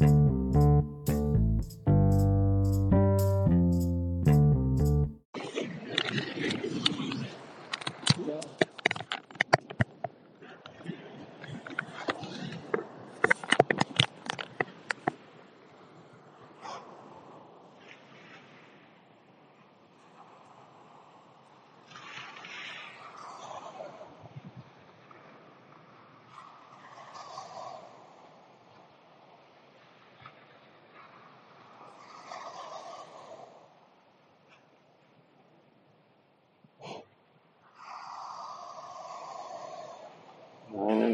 Vaina de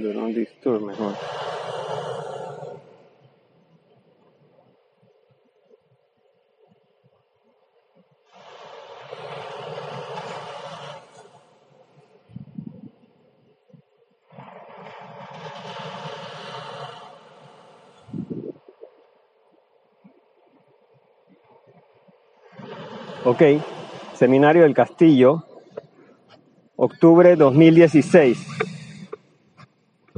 un disturb mejor. Seminario del Castillo, octubre 2016.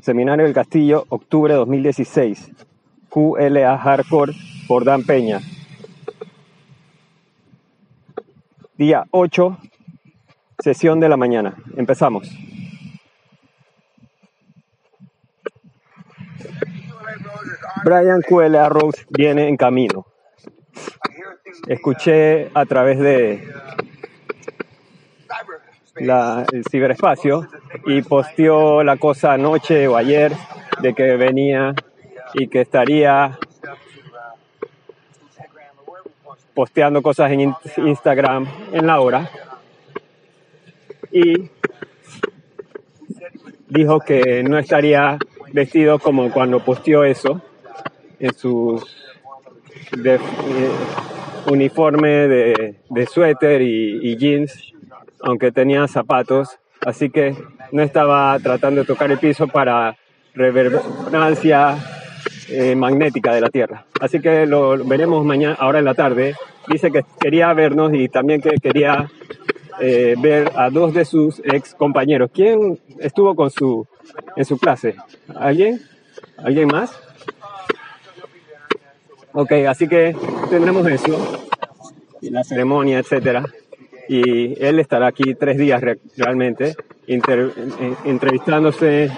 Seminario del Castillo, octubre 2016. QLA Hardcore por Dan Peña. Día 8, sesión de la mañana. Empezamos. Brian QLA Rose viene en camino. Escuché a través de la- el ciberespacio y posteó la cosa anoche o ayer de que venía y que estaría posteando cosas en in- Instagram en la hora. Y dijo que no estaría vestido como cuando posteó eso en su eh, uniforme de, suéter y jeans, aunque tenía zapatos, así que no estaba tratando de tocar el piso para reverberancia eh, magnética de la Tierra. Así que lo veremos mañana, ahora en la tarde. Dice que quería vernos y también que quería eh, ver a dos de sus ex compañeros. ¿Quién estuvo con su en su clase? ¿Alguien? ¿Alguien más? Ok, así que tendremos eso, y la ceremonia, etcétera. Y él estará aquí tres días re- realmente, inter- en- entrevistándose,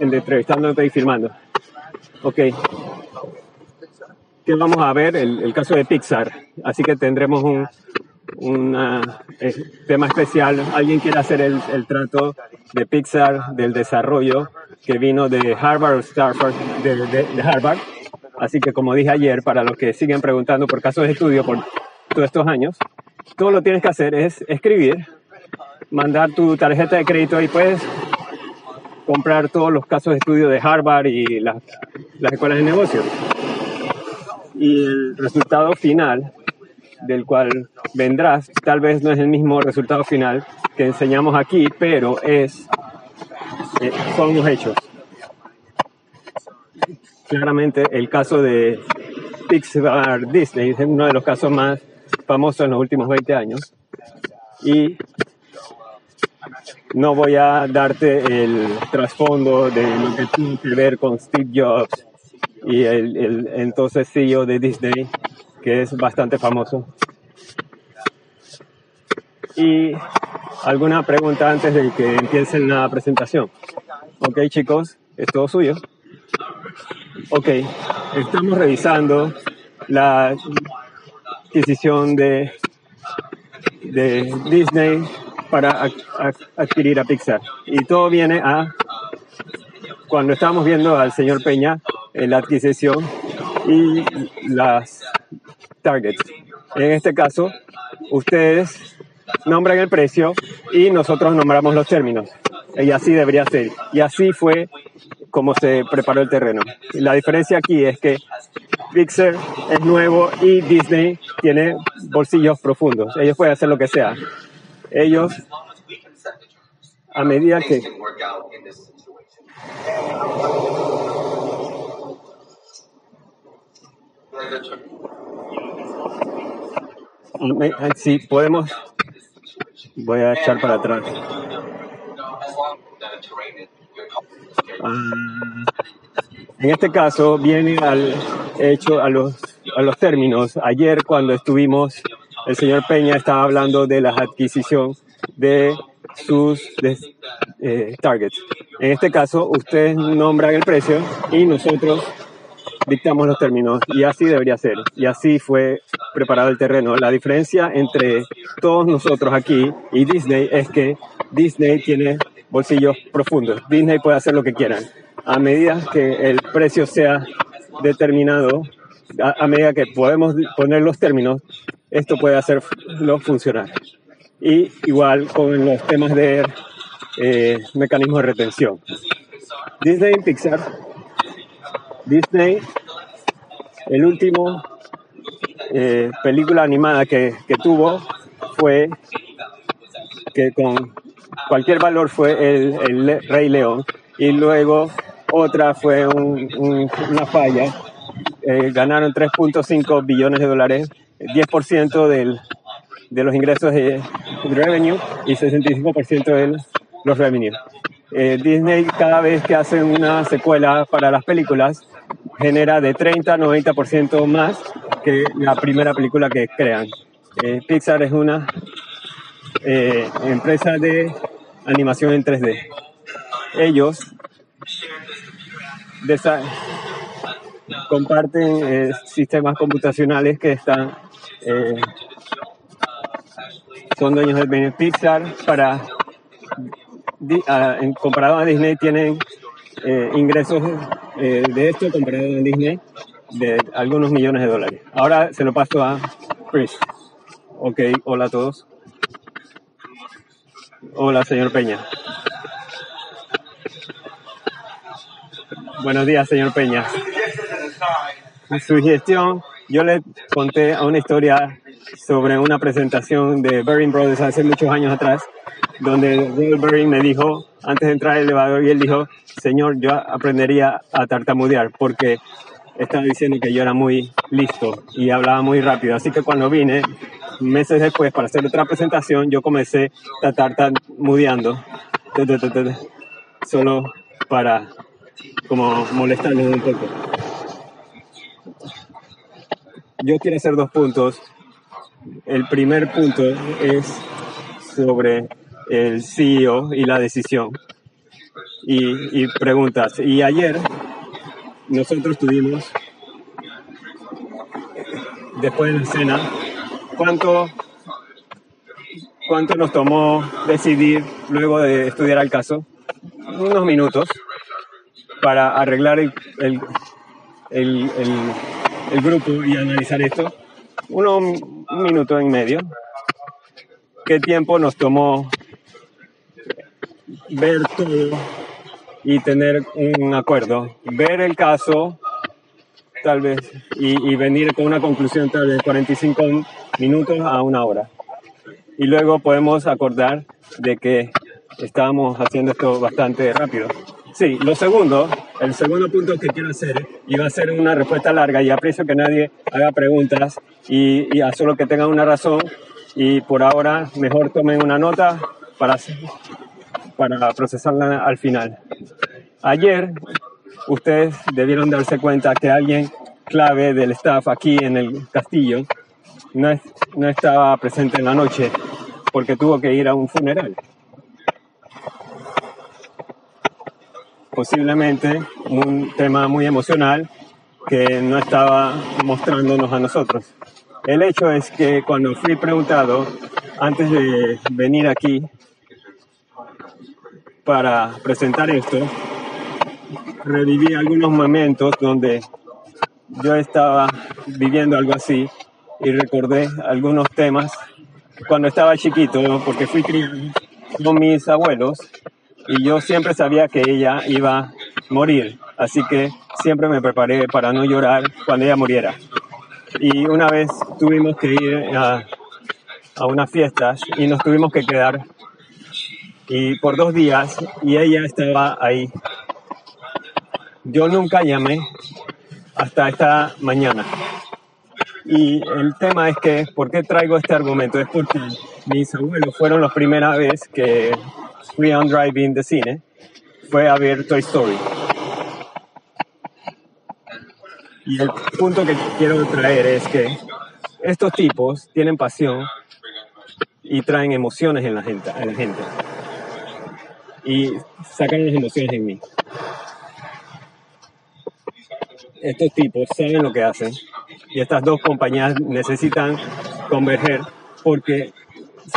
en- entrevistándote y filmando. Ok. ¿Qué vamos a ver? El, el caso de Pixar. Así que tendremos un una, eh, tema especial. Alguien quiere hacer el, el trato de Pixar, del desarrollo que vino de Harvard Stanford, de, de- de Harvard. Así que como dije ayer, para los que siguen preguntando por casos de estudio por todos estos años, todo lo tienes que hacer es escribir, mandar tu tarjeta de crédito y puedes comprar todos los casos de estudio de Harvard y las, las escuelas de negocios. Y el resultado final del cual vendrás, tal vez no es el mismo resultado final que enseñamos aquí, pero es, eh, son los hechos. Claramente el caso de Pixar Disney es uno de los casos más famosos en los últimos 20 años. Y no voy a darte el trasfondo de lo que tuvo que ver con Steve Jobs y el, el entonces CEO de Disney, que es bastante famoso. Y alguna pregunta antes de que empiecen la presentación. Ok, chicos, es todo suyo. Ok, estamos revisando la adquisición de, de Disney para adquirir a Pixar. Y todo viene a cuando estábamos viendo al señor Peña en la adquisición y las targets. En este caso, ustedes nombran el precio y nosotros nombramos los términos. Y así debería ser. Y así fue como se preparó el terreno. La diferencia aquí es que Pixar es nuevo y Disney tiene bolsillos profundos. Ellos pueden hacer lo que sea. Ellos, a medida que si podemos, voy a echar para atrás. Ah, en este caso viene al hecho a los, a los términos. Ayer cuando estuvimos, el señor Peña estaba hablando de la adquisición de sus de, eh, targets. En este caso, ustedes nombran el precio y nosotros dictamos los términos y así debería ser. Y así fue preparado el terreno. La diferencia entre todos nosotros aquí y Disney es que Disney tiene bolsillos profundos. Disney puede hacer lo que quieran. A medida que el precio sea determinado, a, medida que podemos poner los términos, esto puede hacerlo funcionar. Y igual con los temas de eh, mecanismos de retención. Disney Pixar Disney, el último eh, película animada que, tuvo fue que con cualquier valor fue el, Rey León y luego otra fue una falla. Eh, ganaron 3.5 billones de dólares, 10% del, de los ingresos de, revenue y 65% de los revenue. Eh, Disney cada vez que hace una secuela para las películas genera de 30 a 90% más que la primera película que crean. Eh, Pixar es una eh, empresa de animación en 3D. Ellos comparten eh, sistemas computacionales que están son dueños de Pixar para comparado a Disney tienen eh, ingresos eh, de esto comparado a Disney de algunos millones de dólares. Ahora se lo paso a Chris. Ok, hola a todos. Hola, señor Peña. Buenos días, señor Peña. Su gestión, yo le conté una historia sobre una presentación de Bering Brothers hace muchos años atrás donde Will me dijo, antes de entrar al elevador, y él dijo, Señor, yo aprendería a tartamudear porque estaba diciendo que yo era muy listo y hablaba muy rápido. Así que cuando vine, meses después, para hacer otra presentación, yo comencé a tartamudeando, solo para como molestarles un poco. Yo quiero hacer dos puntos. El primer punto es sobre el CEO y la decisión. Y, preguntas. Y ayer nosotros tuvimos, después de la cena, ¿cuánto, cuánto nos tomó decidir luego de estudiar el caso? Unos minutos para arreglar el, el, el, el grupo y analizar esto. Uno, un minuto en medio. ¿Qué tiempo nos tomó ver todo y tener un acuerdo. Ver el caso, tal vez, y, venir con una conclusión tal vez 45 minutos a una hora. Y luego podemos acordar de que estábamos haciendo esto bastante rápido. Sí, lo segundo, el segundo punto que quiero hacer, y va a ser una respuesta larga y aprecio que nadie haga preguntas y, y a solo que tengan una razón y por ahora mejor tomen una nota para para procesarla al final. Ayer ustedes debieron darse cuenta que alguien clave del staff aquí en el castillo no, no estaba presente en la noche porque tuvo que ir a un funeral. Posiblemente un tema muy emocional que no estaba mostrándonos a nosotros. El hecho es que cuando fui preguntado antes de venir aquí para presentar esto, reviví algunos momentos donde yo estaba viviendo algo así y recordé algunos temas cuando estaba chiquito, porque fui criado con mis abuelos y yo siempre sabía que ella iba a morir, así que siempre me preparé para no llorar cuando ella muriera. Y una vez tuvimos que ir a, a unas fiestas y nos tuvimos que quedar y por dos días y ella estaba ahí. Yo nunca llamé hasta esta mañana. Y el tema es que, ¿por qué traigo este argumento? Es porque mis abuelos fueron la primera vez que un drive-in de cine, fue a ver Toy Story. Y el punto que quiero traer es que estos tipos tienen pasión y traen emociones en la gente, a la gente. Y sacan las emociones en mí. Estos tipos saben lo que hacen y estas dos compañías necesitan converger porque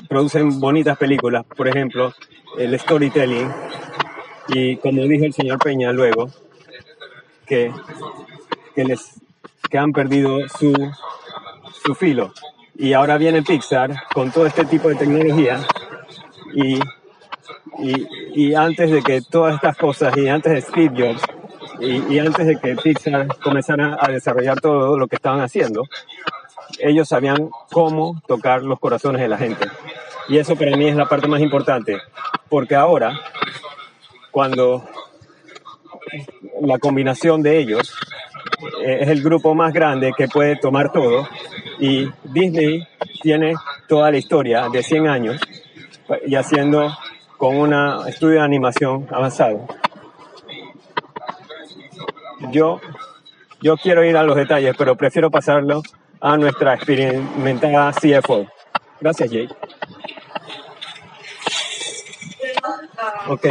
producen bonitas películas, por ejemplo, el storytelling y como dijo el señor Peña luego, que, que les que han perdido su, su filo. Y ahora viene Pixar con todo este tipo de tecnología y, y, y antes de que todas estas cosas y antes de Steve Jobs y, y, antes de que Pixar comenzara a desarrollar todo lo que estaban haciendo, ellos sabían cómo tocar los corazones de la gente. Y eso para mí es la parte más importante, porque ahora, cuando la combinación de ellos eh, es el grupo más grande que puede tomar todo, y Disney tiene toda la historia de 100 años y haciendo con un estudio de animación avanzado. Yo, yo quiero ir a los detalles, pero prefiero pasarlo a nuestra experimentada CFO. Gracias, Jake. Ok.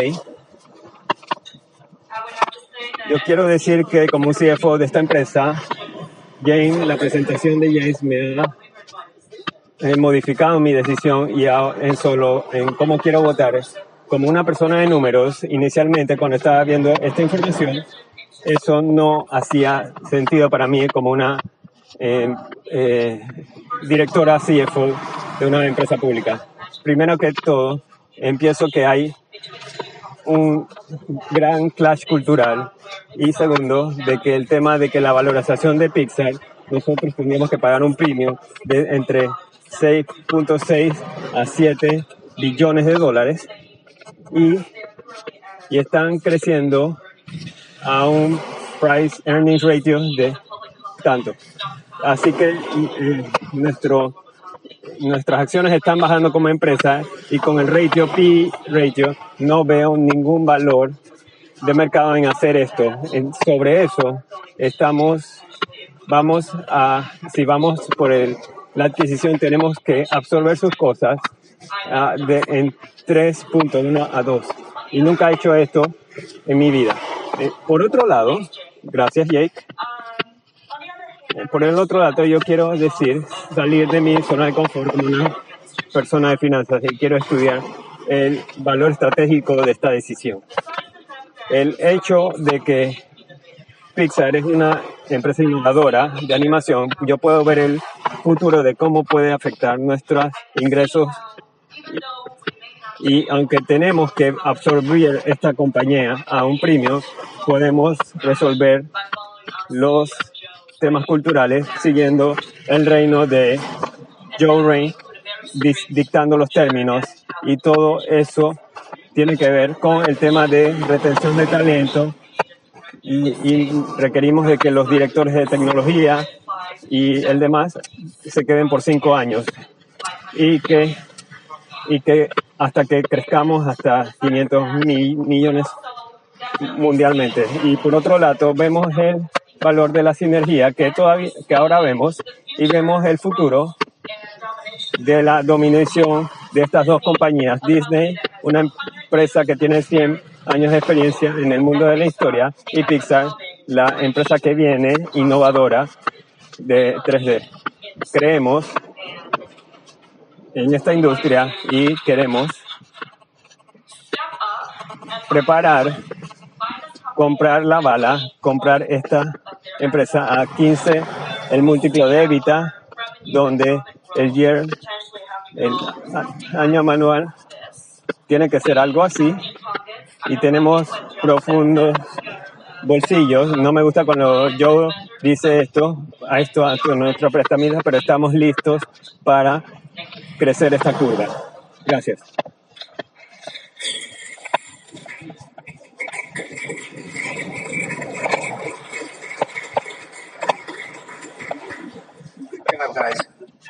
Yo quiero decir que como CFO de esta empresa, James, la presentación de James me ha modificado mi decisión y en solo en cómo quiero votar. Como una persona de números, inicialmente cuando estaba viendo esta información, eso no hacía sentido para mí como una eh, eh, directora CFO de una empresa pública. Primero que todo, empiezo que hay un gran clash cultural y segundo, de que el tema de que la valorización de Pixar, nosotros tendríamos que pagar un premio de entre 6.6 a 7 billones de dólares y, y están creciendo a un price earnings ratio de tanto. Así que nuestro, nuestras acciones están bajando como empresa y con el ratio P ratio no veo ningún valor de mercado en hacer esto. En, sobre eso estamos, vamos a, si vamos por el, la adquisición tenemos que absorber sus cosas uh, de, en 3.1 a 2. Y nunca he hecho esto en mi vida. Eh, por otro lado, gracias Jake. Por el otro lado, yo quiero decir, salir de mi zona de confort como una persona de finanzas y quiero estudiar el valor estratégico de esta decisión. El hecho de que Pixar es una empresa innovadora de animación, yo puedo ver el futuro de cómo puede afectar nuestros ingresos y aunque tenemos que absorber esta compañía a un premio, podemos resolver los temas culturales siguiendo el reino de Joe Ray, dictando los términos. Y todo eso tiene que ver con el tema de retención de talento. Y, y, requerimos de que los directores de tecnología y el demás se queden por cinco años. Y que, y que hasta que crezcamos hasta 500 mil millones mundialmente. Y por otro lado, vemos el valor de la sinergia que todavía, que ahora vemos y vemos el futuro de la dominación de estas dos compañías. Disney, una empresa que tiene 100 años de experiencia en el mundo de la historia, y Pixar, la empresa que viene innovadora de 3D. Creemos en esta industria y queremos preparar, comprar la bala, comprar esta empresa a 15 el múltiplo de Evita, donde el year, el año manual, tiene que ser algo así y tenemos profundos bolsillos. No me gusta cuando yo dice esto, a esto, a nuestro prestamista, pero estamos listos para crecer esta curva. Gracias.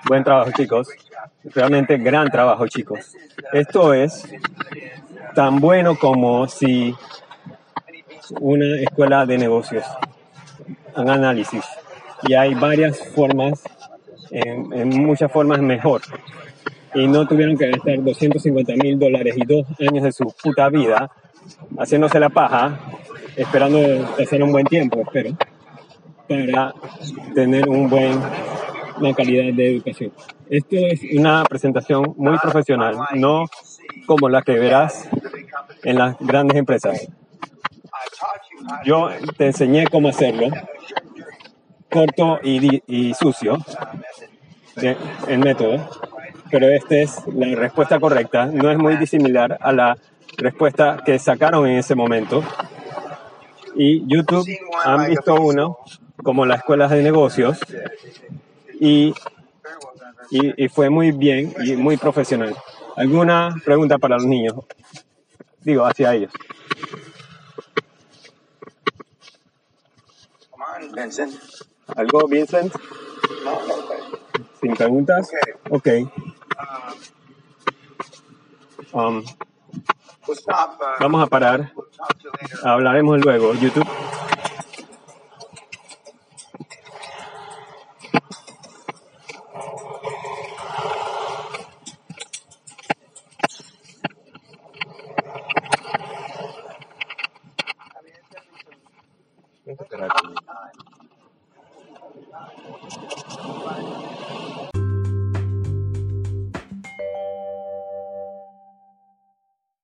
Buen trabajo, chicos. Realmente gran trabajo, chicos. Esto es tan bueno como si una escuela de negocios. un análisis. Y hay varias formas, en, en muchas formas mejor. Y no tuvieron que gastar 250 mil dólares y dos años de su puta vida haciéndose la paja, esperando pasar un buen tiempo, espero, para tener un buen, una calidad de educación. Esto es una presentación muy profesional, no como la que verás en las grandes empresas. Yo te enseñé cómo hacerlo, corto y, y sucio, el método, pero esta es la respuesta correcta. No es muy disimilar a la respuesta que sacaron en ese momento. Y YouTube han visto uno como las escuelas de negocios y, y, y fue muy bien y muy profesional. ¿Alguna pregunta para los niños? Digo, hacia ellos. Vincent. ¿Algo, Vincent? ¿Sin preguntas? Ok. Um. Uh, vamos a parar. Hablaremos luego. YouTube.